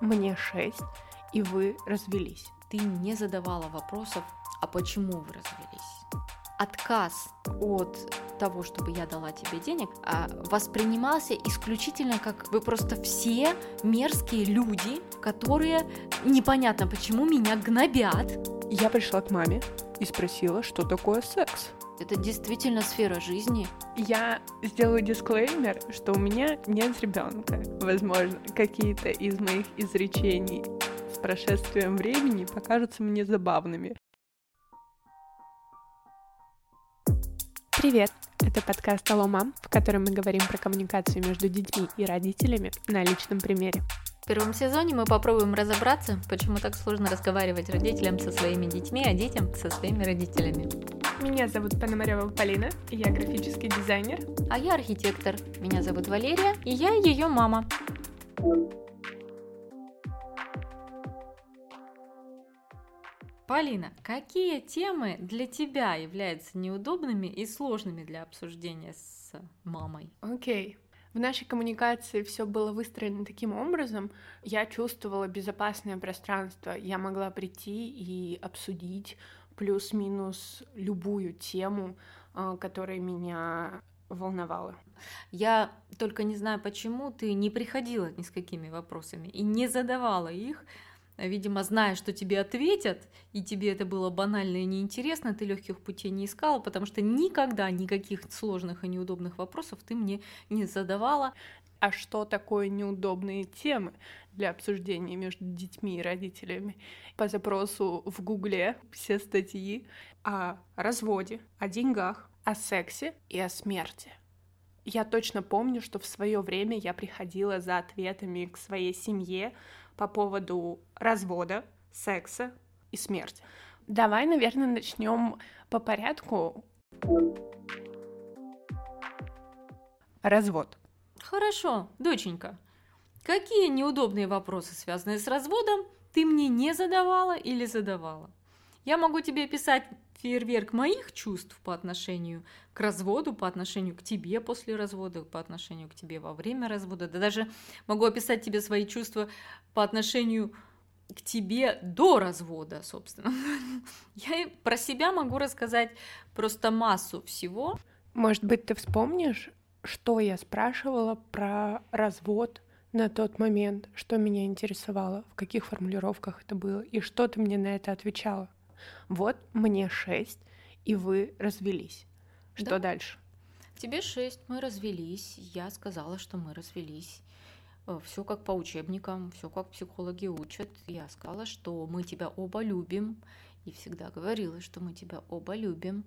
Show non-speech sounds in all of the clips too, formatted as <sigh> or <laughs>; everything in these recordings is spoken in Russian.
мне 6, и вы развелись. Ты не задавала вопросов, а почему вы развелись? Отказ от того, чтобы я дала тебе денег, а, воспринимался исключительно как вы просто все мерзкие люди, которые непонятно почему меня гнобят. Я пришла к маме и спросила, что такое секс. Это действительно сфера жизни. Я сделаю дисклеймер, что у меня нет ребенка. Возможно, какие-то из моих изречений с прошествием времени покажутся мне забавными. Привет! Это подкаст «Алло, мам», в котором мы говорим про коммуникацию между детьми и родителями на личном примере. В первом сезоне мы попробуем разобраться, почему так сложно разговаривать родителям со своими детьми, а детям со своими родителями. Меня зовут Пономарева Полина, я графический дизайнер. А я архитектор. Меня зовут Валерия, и я ее мама. Полина, какие темы для тебя являются неудобными и сложными для обсуждения с мамой? Окей. Okay. В нашей коммуникации все было выстроено таким образом. Я чувствовала безопасное пространство. Я могла прийти и обсудить плюс-минус любую тему, а, которая меня волновала. Я только не знаю, почему ты не приходила ни с какими вопросами и не задавала их, видимо, зная, что тебе ответят, и тебе это было банально и неинтересно, ты легких путей не искала, потому что никогда никаких сложных и неудобных вопросов ты мне не задавала. А что такое неудобные темы для обсуждения между детьми и родителями? По запросу в Гугле все статьи о разводе, о деньгах, о сексе и о смерти. Я точно помню, что в свое время я приходила за ответами к своей семье по поводу развода, секса и смерти. Давай, наверное, начнем по порядку. Развод. Хорошо, доченька. Какие неудобные вопросы, связанные с разводом, ты мне не задавала или задавала? Я могу тебе писать фейерверк моих чувств по отношению к разводу, по отношению к тебе после развода, по отношению к тебе во время развода. Да даже могу описать тебе свои чувства по отношению к тебе до развода, собственно. <laughs> Я про себя могу рассказать просто массу всего. Может быть, ты вспомнишь, что я спрашивала про развод на тот момент, что меня интересовало, в каких формулировках это было, и что ты мне на это отвечала. Вот мне шесть, и вы развелись. Что да. дальше? Тебе шесть, мы развелись. Я сказала, что мы развелись. Э, все как по учебникам, все как психологи учат. Я сказала, что мы тебя оба любим. И всегда говорила, что мы тебя оба любим.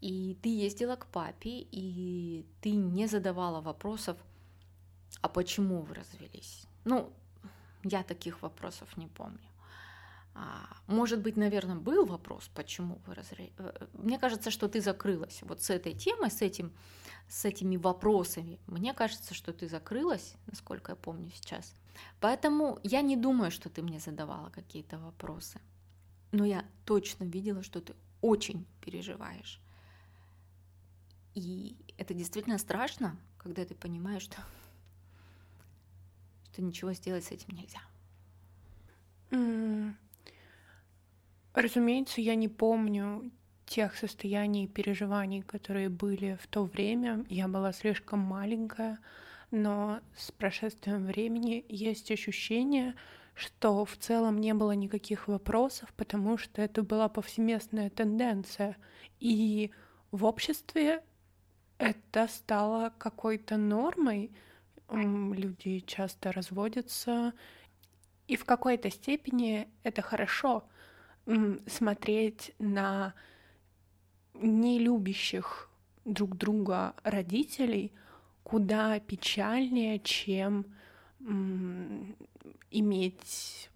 И ты ездила к папе, и ты не задавала вопросов, а почему вы развелись? Ну, я таких вопросов не помню. А, может быть, наверное, был вопрос, почему вы разрезали. Э, мне кажется, что ты закрылась вот с этой темой, с, этим, с этими вопросами. Мне кажется, что ты закрылась, насколько я помню сейчас. Поэтому я не думаю, что ты мне задавала какие-то вопросы. Но я точно видела, что ты очень переживаешь. И это действительно страшно, когда ты понимаешь, что, что ничего сделать с этим нельзя. Разумеется, я не помню тех состояний и переживаний, которые были в то время. Я была слишком маленькая, но с прошествием времени есть ощущение, что в целом не было никаких вопросов, потому что это была повсеместная тенденция. И в обществе это стало какой-то нормой. Люди часто разводятся, и в какой-то степени это хорошо смотреть на нелюбящих друг друга родителей куда печальнее, чем иметь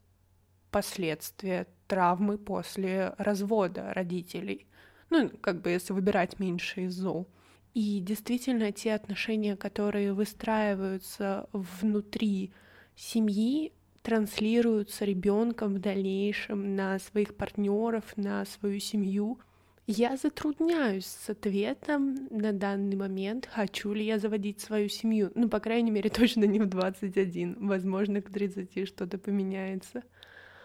последствия травмы после развода родителей. Ну, как бы если выбирать меньше из зол. И действительно, те отношения, которые выстраиваются внутри семьи, транслируются ребенком в дальнейшем на своих партнеров, на свою семью. Я затрудняюсь с ответом на данный момент, хочу ли я заводить свою семью. Ну, по крайней мере, <laughs> точно не в 21. Возможно, к 30 что-то поменяется.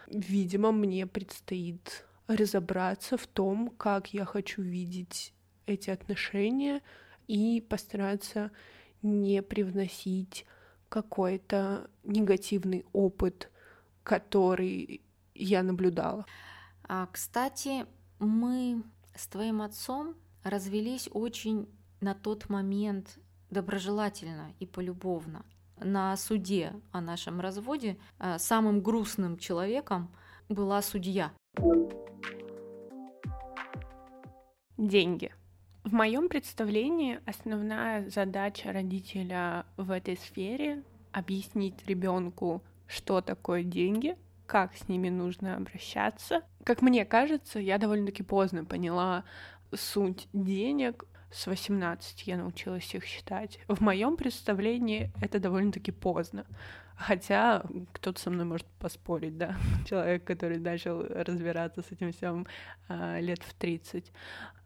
Видимо, мне предстоит разобраться в том, как я хочу видеть эти отношения и постараться не привносить какой-то негативный опыт, который я наблюдала. А, кстати, мы с твоим отцом развелись очень на тот момент доброжелательно и полюбовно. На суде о нашем разводе а, самым грустным человеком была судья. Деньги. В моем представлении основная задача родителя в этой сфере объяснить ребенку, что такое деньги, как с ними нужно обращаться. Как мне кажется, я довольно-таки поздно поняла суть денег. С 18 я научилась их считать. В моем представлении это довольно-таки поздно. Хотя кто-то со мной может поспорить, да, <laughs> человек, который начал разбираться с этим всем а, лет в 30.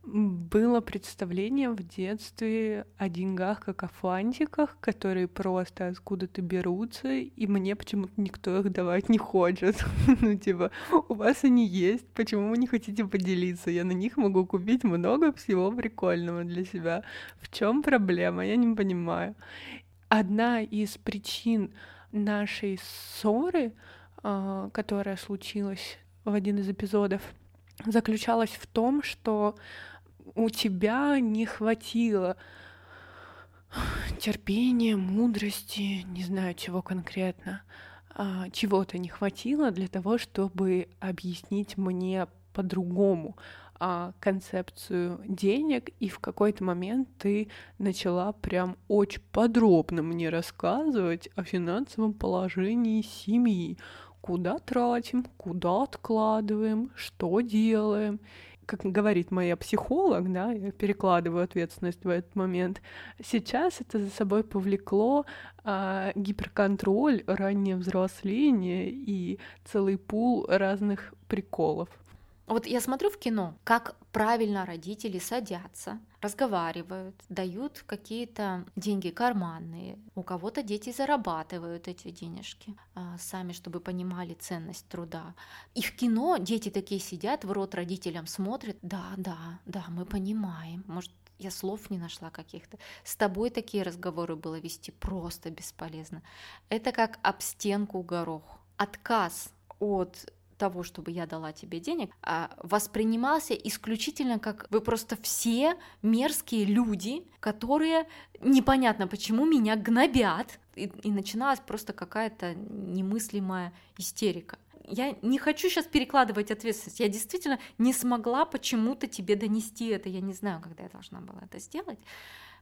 Было представление в детстве о деньгах как о фантиках, которые просто откуда-то берутся, и мне почему-то никто их давать не хочет. <laughs> ну, типа, у вас они есть, почему вы не хотите поделиться? Я на них могу купить много всего прикольного для себя. В чем проблема? Я не понимаю. Одна из причин нашей ссоры, а, которая случилась в один из эпизодов, заключалась в том, что у тебя не хватило терпения, мудрости, не знаю чего конкретно, а, чего-то не хватило для того, чтобы объяснить мне по-другому а, концепцию денег, и в какой-то момент ты начала прям очень подробно мне рассказывать о финансовом положении семьи, куда тратим, куда откладываем, что делаем. Как говорит моя психолог, да, я перекладываю ответственность в этот момент. Сейчас это за собой повлекло а, гиперконтроль, раннее взросление и целый пул разных приколов. Вот я смотрю в кино, как правильно родители садятся, разговаривают, дают какие-то деньги карманные. У кого-то дети зарабатывают эти денежки а, сами, чтобы понимали ценность труда. И в кино дети такие сидят, в рот родителям смотрят. Да, да, да, мы понимаем. Может, я слов не нашла каких-то. С тобой такие разговоры было вести просто бесполезно. Это как об стенку горох. Отказ от того, чтобы я дала тебе денег, а, воспринимался исключительно как вы просто все мерзкие люди, которые непонятно почему меня гнобят. И, и начиналась просто какая-то немыслимая истерика. Я не хочу сейчас перекладывать ответственность. Я действительно не смогла почему-то тебе донести это. Я не знаю, когда я должна была это сделать.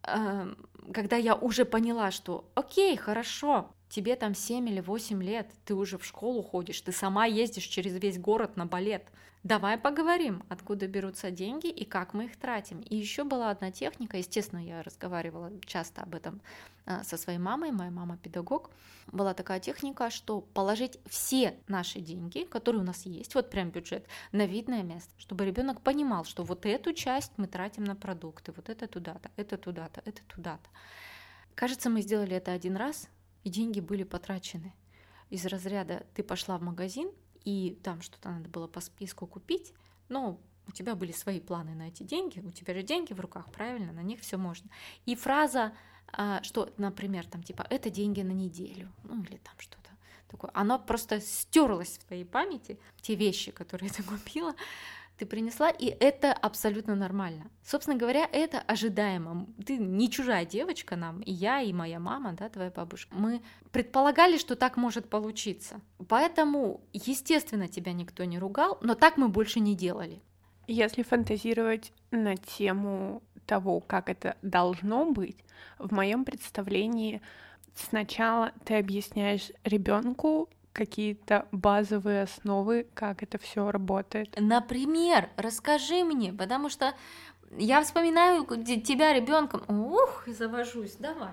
Эм, когда я уже поняла, что окей, хорошо, тебе там 7 или 8 лет, ты уже в школу ходишь, ты сама ездишь через весь город на балет. Давай поговорим, откуда берутся деньги и как мы их тратим. И еще была одна техника, естественно, я разговаривала часто об этом а, со своей мамой, моя мама педагог. Была такая техника, что положить все наши деньги, которые у нас есть, вот прям бюджет, на видное место, чтобы ребенок понимал, что вот эту часть мы тратим на продукты, вот это туда-то, это туда-то, это туда-то. Кажется, мы сделали это один раз, и деньги были потрачены. Из разряда ты пошла в магазин, и там что-то надо было по списку купить, но у тебя были свои планы на эти деньги, у тебя же деньги в руках, правильно, на них все можно. И фраза, а, что, например, там типа это деньги на неделю, ну или там что-то такое, оно просто стерлось в твоей памяти, те вещи, которые <laughs> ты купила, ты принесла, и это абсолютно нормально. Собственно говоря, это ожидаемо. Ты не чужая девочка нам, и я, и моя мама, да, твоя бабушка. Мы предполагали, что так может получиться. Поэтому, естественно, тебя никто не ругал, но так мы больше не делали. Если фантазировать на тему того, как это должно быть, в моем представлении сначала ты объясняешь ребенку какие-то базовые основы, как это все работает. Например, расскажи мне, потому что я вспоминаю тебя ребенком. Ух, завожусь, давай.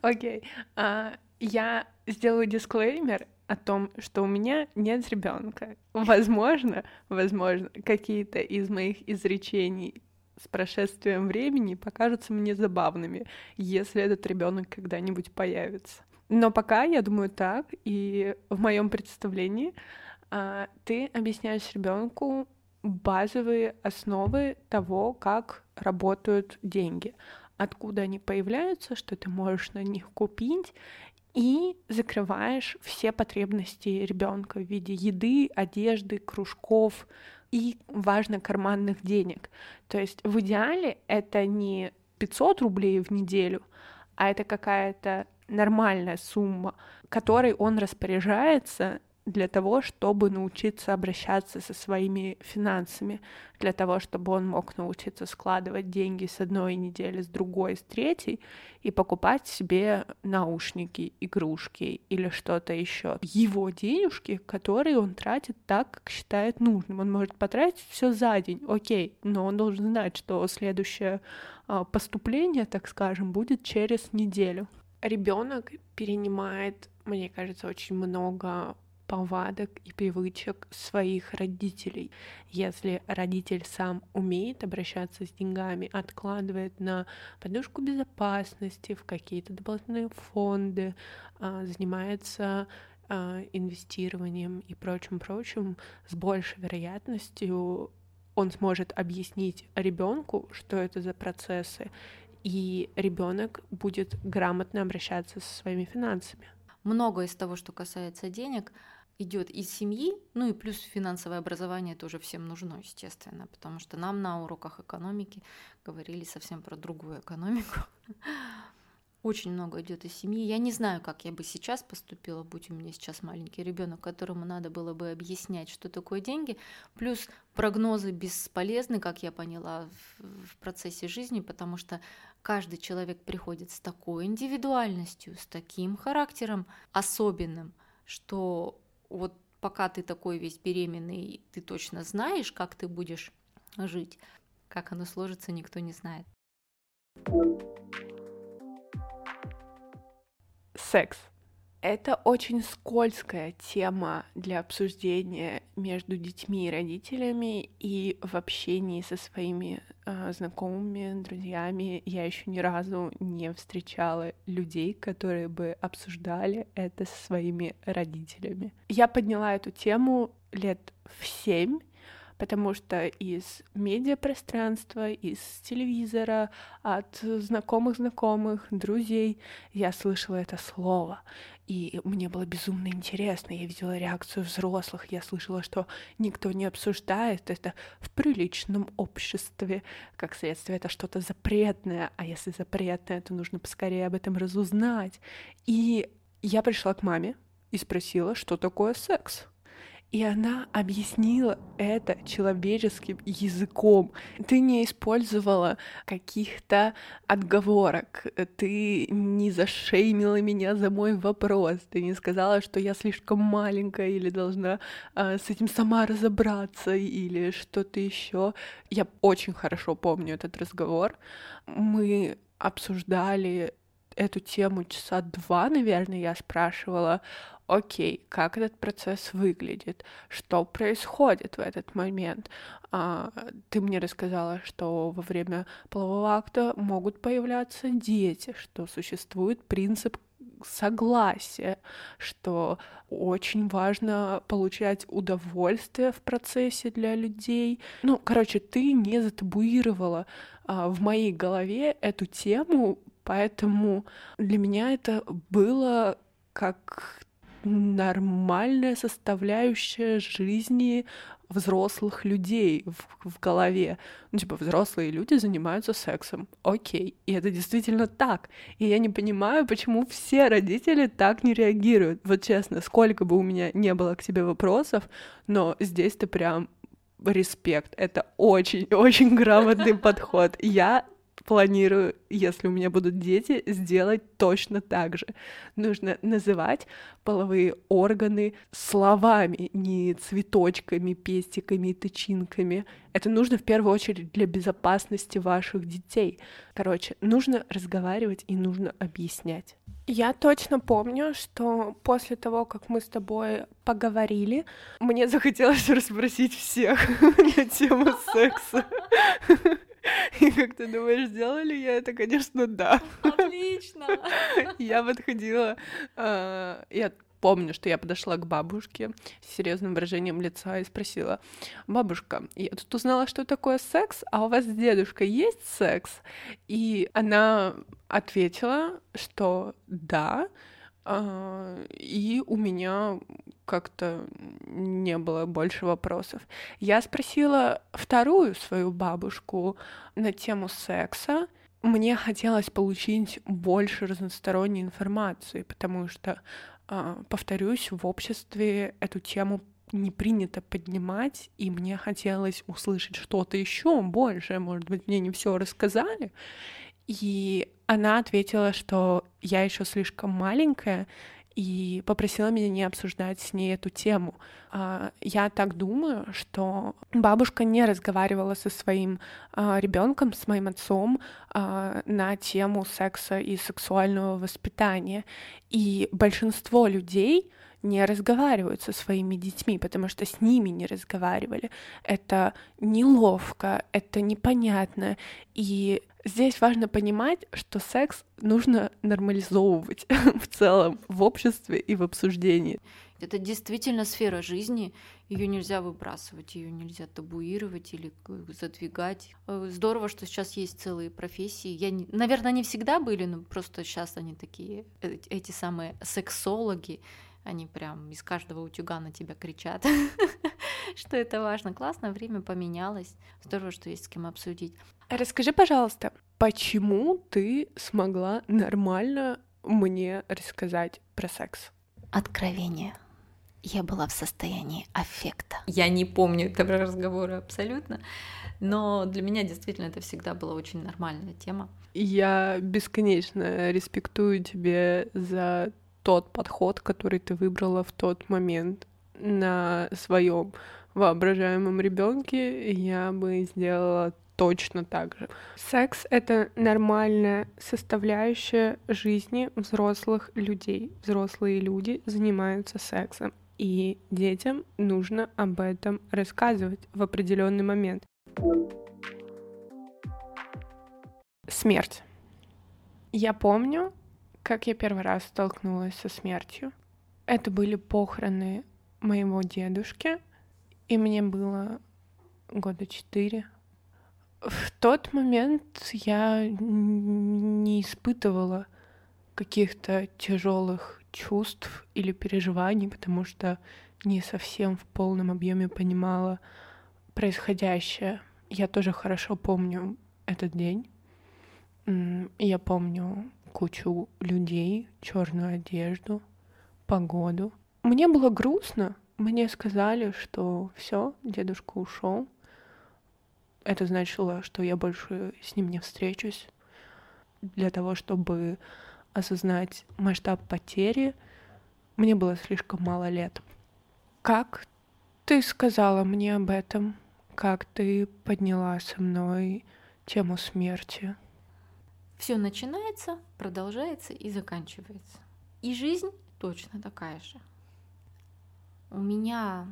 Окей. Okay. А, Я сделаю дисклеймер о том, что у меня нет ребенка. Возможно, возможно, какие-то из моих изречений с прошествием времени покажутся мне забавными, если этот ребенок когда-нибудь появится. Но пока я думаю так, и в моем представлении а, ты объясняешь ребенку базовые основы того, как работают деньги, откуда они появляются, что ты можешь на них купить, и закрываешь все потребности ребенка в виде еды, одежды, кружков и, важно, карманных денег. То есть в идеале это не 500 рублей в неделю, а это какая-то нормальная сумма, которой он распоряжается для того, чтобы научиться обращаться со своими финансами, для того, чтобы он мог научиться складывать деньги с одной недели, с другой, с третьей и покупать себе наушники, игрушки или что-то еще. Его денежки, которые он тратит так, как считает нужным. Он может потратить все за день, окей, но он должен знать, что следующее а, поступление, так скажем, будет через неделю. Ребенок перенимает, мне кажется, очень много повадок и привычек своих родителей. Если родитель сам умеет обращаться с деньгами, откладывает на подушку безопасности, в какие-то дополнительные фонды, а, занимается а, инвестированием и прочим-прочим, с большей вероятностью он сможет объяснить ребенку, что это за процессы, и ребенок будет грамотно обращаться со своими финансами. Много из того, что касается денег, идет из семьи, ну и плюс финансовое образование тоже всем нужно, естественно, потому что нам на уроках экономики говорили совсем про другую экономику. Очень много идет из семьи. Я не знаю, как я бы сейчас поступила, будь у меня сейчас маленький ребенок, которому надо было бы объяснять, что такое деньги. Плюс прогнозы бесполезны, как я поняла, в процессе жизни, потому что каждый человек приходит с такой индивидуальностью, с таким характером особенным, что вот пока ты такой весь беременный, ты точно знаешь, как ты будешь жить. Как оно сложится, никто не знает. Секс. Это очень скользкая тема для обсуждения между детьми и родителями и в общении со своими э, знакомыми, друзьями. Я еще ни разу не встречала людей, которые бы обсуждали это со своими родителями. Я подняла эту тему лет в семь, потому что из медиапространства, из телевизора, от знакомых знакомых, друзей я слышала это слово. И мне было безумно интересно. Я видела реакцию взрослых. Я слышала, что никто не обсуждает это в приличном обществе. Как следствие, это что-то запретное. А если запретное, то нужно поскорее об этом разузнать. И я пришла к маме и спросила, что такое секс. И она объяснила это человеческим языком. Ты не использовала каких-то отговорок, ты не зашеймила меня за мой вопрос, ты не сказала, что я слишком маленькая или должна э, с этим сама разобраться или что-то еще. Я очень хорошо помню этот разговор. Мы обсуждали эту тему часа два, наверное, я спрашивала, окей, как этот процесс выглядит, что происходит в этот момент. А, ты мне рассказала, что во время полового акта могут появляться дети, что существует принцип согласия, что очень важно получать удовольствие в процессе для людей. Ну, короче, ты не затабуировала а, в моей голове эту тему, поэтому для меня это было как нормальная составляющая жизни взрослых людей в, в голове. Ну, типа, взрослые люди занимаются сексом. Окей. И это действительно так. И я не понимаю, почему все родители так не реагируют. Вот честно, сколько бы у меня не было к тебе вопросов, но здесь ты прям респект. Это очень-очень <laughs> грамотный подход. Я планирую, если у меня будут дети, сделать точно так же. Нужно называть половые органы словами, не цветочками, пестиками и тычинками. Это нужно в первую очередь для безопасности ваших детей. Короче, нужно разговаривать и нужно объяснять. Я точно помню, что после того, как мы с тобой поговорили, мне захотелось <laughs> расспросить всех <laughs> на тему секса. <laughs> <laughs> И как ты думаешь, сделали я это? Конечно, да. Отлично. <laughs> Я подходила, а, я помню, что я подошла к бабушке с серьезным выражением лица и спросила, бабушка, я тут узнала, что такое секс, а у вас с дедушкой есть секс? И она ответила, что да, и у меня как-то не было больше вопросов. Я спросила вторую свою бабушку на тему секса. Мне хотелось получить больше разносторонней информации, потому что, а, повторюсь, в обществе эту тему не принято поднимать, и мне хотелось услышать что-то еще больше. Может быть, мне не все рассказали. И она ответила, что я еще слишком маленькая, и попросила меня не обсуждать с ней эту тему. А, я так думаю, что бабушка не разговаривала со своим а, ребенком, с моим отцом а, на тему секса и сексуального воспитания. И большинство людей не разговаривают со своими детьми, потому что с ними не разговаривали. Это неловко, это непонятно. И здесь важно понимать, что секс нужно нормализовывать <laughs> в целом в обществе и в обсуждении. Это действительно сфера жизни, ее нельзя выбрасывать, ее нельзя табуировать или задвигать. Э, здорово, что сейчас есть целые профессии. Я, наверное, они всегда были, но просто сейчас они такие, э, эти самые сексологи, они прям из каждого утюга на тебя кричат, <laughs> что это важно. Классно, время поменялось. Здорово, что есть с кем обсудить. Расскажи, пожалуйста, почему ты смогла нормально мне рассказать про секс? Откровение. Я была в состоянии аффекта. Я не помню этого разговора абсолютно, но для меня действительно это всегда была очень нормальная тема. Я бесконечно респектую тебе за тот подход, который ты выбрала в тот момент на своем воображаемом ребенке, я бы сделала точно так же. Секс — это нормальная составляющая жизни взрослых людей. Взрослые люди занимаются сексом, и детям нужно об этом рассказывать в определенный момент. Смерть. Я помню, как я первый раз столкнулась со смертью. Это были похороны моего дедушки, и мне было года четыре. В тот момент я не испытывала каких-то тяжелых чувств или переживаний, потому что не совсем в полном объеме понимала происходящее. Я тоже хорошо помню этот день. Я помню кучу людей, черную одежду, погоду. Мне было грустно. Мне сказали, что все, дедушка ушел. Это значило, что я больше с ним не встречусь. Для того, чтобы осознать масштаб потери, мне было слишком мало лет. Как ты сказала мне об этом? Как ты подняла со мной тему смерти? Все начинается, продолжается и заканчивается. И жизнь точно такая же. У меня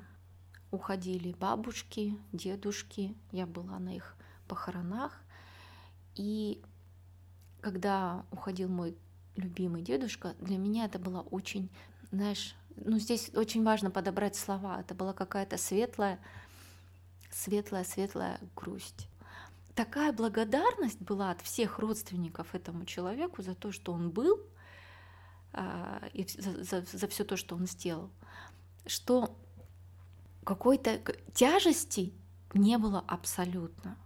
уходили бабушки, дедушки, я была на их похоронах. И когда уходил мой любимый дедушка, для меня это было очень, знаешь, ну здесь очень важно подобрать слова. Это была какая-то светлая, светлая, светлая грусть такая благодарность была от всех родственников этому человеку за то, что он был, а, и за, за, за все то, что он сделал, что какой-то тяжести не было абсолютно.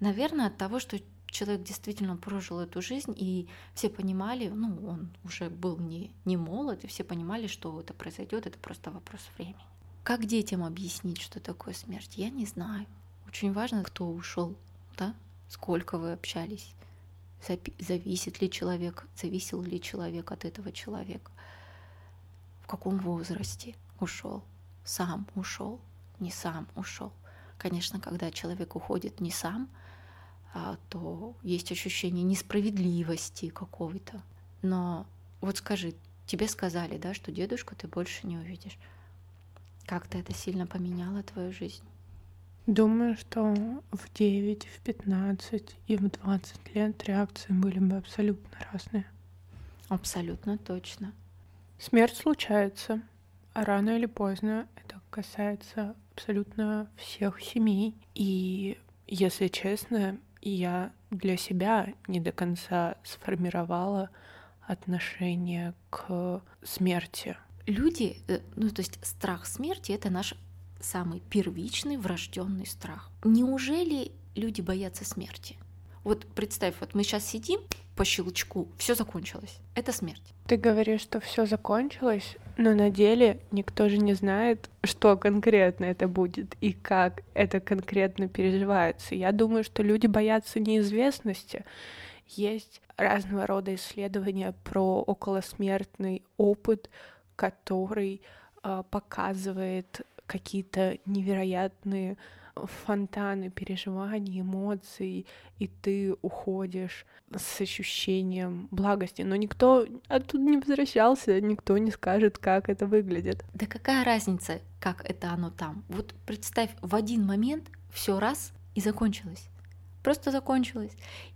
Наверное, от того, что человек действительно прожил эту жизнь, и все понимали, ну, он уже был не, не молод, и все понимали, что это произойдет, это просто вопрос времени. Как детям объяснить, что такое смерть, я не знаю. Очень важно, кто ушел, да? сколько вы общались, зависит ли человек, зависел ли человек от этого человека, в каком возрасте ушел, сам ушел, не сам ушел. Конечно, когда человек уходит не сам, а, то есть ощущение несправедливости какого-то. Но вот скажи, тебе сказали, да, что дедушку ты больше не увидишь. Как-то это сильно поменяло твою жизнь? Думаю, что в 9, в 15 и в 20 лет реакции были бы абсолютно разные. Абсолютно точно. Смерть случается, а рано или поздно это касается абсолютно всех семей. И, если честно, я для себя не до конца сформировала отношение к смерти. Люди, э, ну то есть страх смерти это наш самый первичный врожденный страх. Неужели люди боятся смерти? Вот представь, вот мы сейчас сидим по щелчку, все закончилось. Это смерть. Ты говоришь, что все закончилось, но на деле никто же не знает, что конкретно это будет и как это конкретно переживается. Я думаю, что люди боятся неизвестности. Есть разного рода исследования про околосмертный опыт, который э, показывает какие-то невероятные фонтаны переживаний, эмоций, и ты уходишь с ощущением благости. Но никто оттуда не возвращался, никто не скажет, как это выглядит. Да какая разница, как это оно там? Вот представь, в один момент все раз и закончилось. Просто закончилось.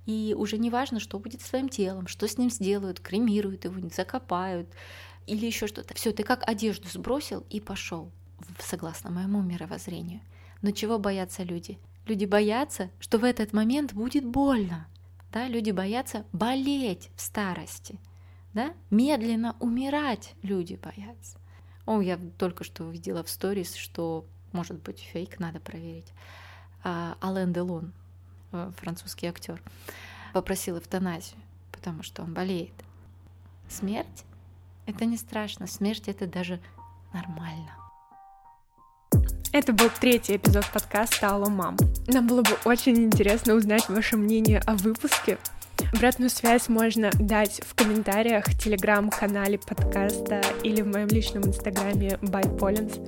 И уже не важно, что будет с твоим телом, что с ним сделают, кремируют его, закопают или еще что-то. Все, ты как одежду сбросил и пошел согласно моему мировоззрению. Но чего боятся люди? Люди боятся, что в этот момент будет больно. Да? Люди боятся болеть в старости. Да? Медленно умирать люди боятся. О, я только что увидела в сторис, что, может быть, фейк, надо проверить. А, Ален Делон, э, французский актер, попросил эвтаназию, потому что он болеет. Смерть — это не страшно. Смерть — это даже нормально. Это был третий эпизод подкаста «Алло, мам». Нам было бы очень интересно узнать ваше мнение о выпуске. Обратную связь можно дать в комментариях телеграм-канале подкаста или в моем личном инстаграме bypolins.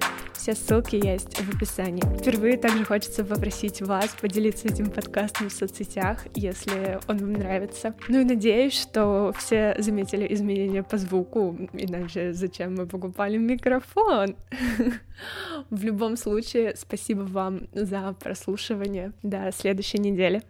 Все ссылки есть в описании. Впервые также хочется попросить вас поделиться этим подкастом в соцсетях, если он вам нравится. Ну и надеюсь, что все заметили изменения по звуку, иначе зачем мы покупали микрофон? <laughs> В любом случае, спасибо вам за прослушивание. До следующей недели.